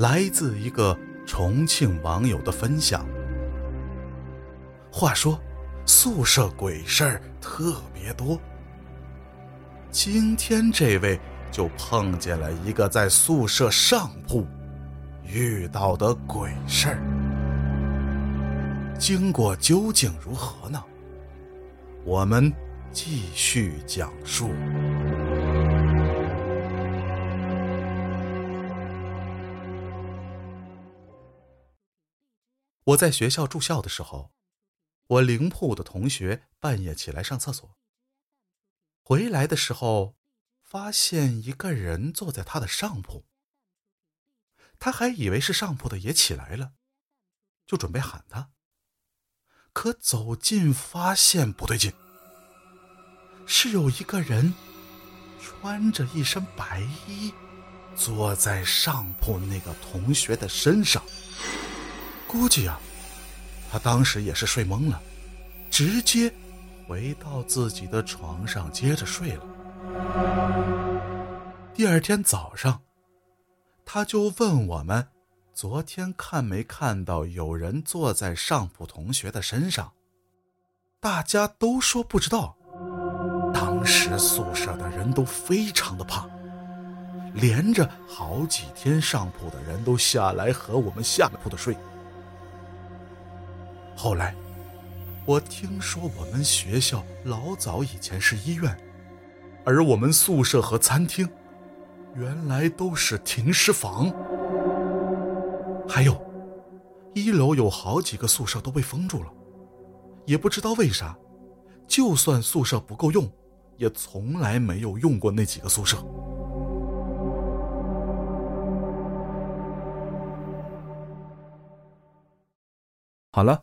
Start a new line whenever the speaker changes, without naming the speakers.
来自一个重庆网友的分享。话说，宿舍鬼事儿特别多。今天这位就碰见了一个在宿舍上铺遇到的鬼事儿。经过究竟如何呢？我们继续讲述。我在学校住校的时候。我邻铺的同学半夜起来上厕所，回来的时候，发现一个人坐在他的上铺。他还以为是上铺的也起来了，就准备喊他。可走近发现不对劲，是有一个人穿着一身白衣，坐在上铺那个同学的身上。估计啊。他当时也是睡懵了，直接回到自己的床上接着睡了。第二天早上，他就问我们：“昨天看没看到有人坐在上铺同学的身上？”大家都说不知道。当时宿舍的人都非常的怕，连着好几天上铺的人都下来和我们下铺的睡。后来，我听说我们学校老早以前是医院，而我们宿舍和餐厅原来都是停尸房。还有，一楼有好几个宿舍都被封住了，也不知道为啥，就算宿舍不够用，也从来没有用过那几个宿舍。好了，